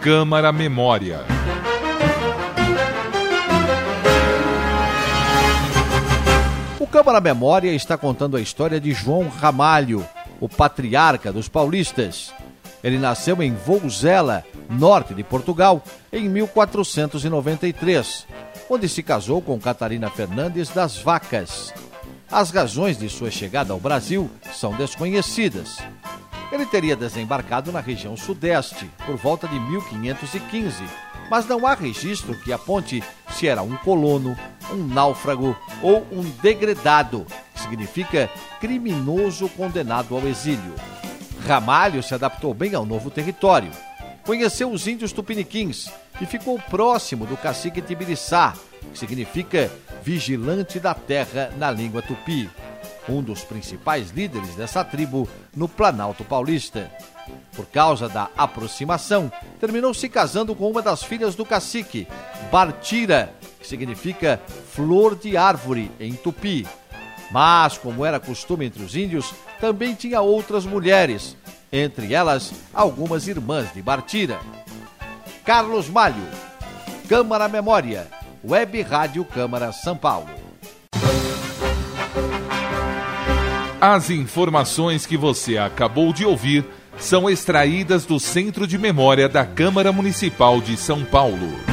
Câmara Memória. O Câmara Memória está contando a história de João Ramalho, o patriarca dos paulistas. Ele nasceu em Vouzela, norte de Portugal, em 1493, onde se casou com Catarina Fernandes das Vacas. As razões de sua chegada ao Brasil são desconhecidas. Ele teria desembarcado na região sudeste por volta de 1515, mas não há registro que aponte se era um colono, um náufrago ou um degredado, que significa criminoso condenado ao exílio. Ramalho se adaptou bem ao novo território. Conheceu os índios tupiniquins e ficou próximo do cacique Tibiriçá, que significa vigilante da terra na língua tupi, um dos principais líderes dessa tribo no Planalto Paulista. Por causa da aproximação, terminou se casando com uma das filhas do cacique, Bartira, que significa flor de árvore em tupi. Mas, como era costume entre os índios, também tinha outras mulheres, entre elas algumas irmãs de Bartira. Carlos Malho, Câmara Memória, Web Rádio Câmara São Paulo. As informações que você acabou de ouvir são extraídas do Centro de Memória da Câmara Municipal de São Paulo.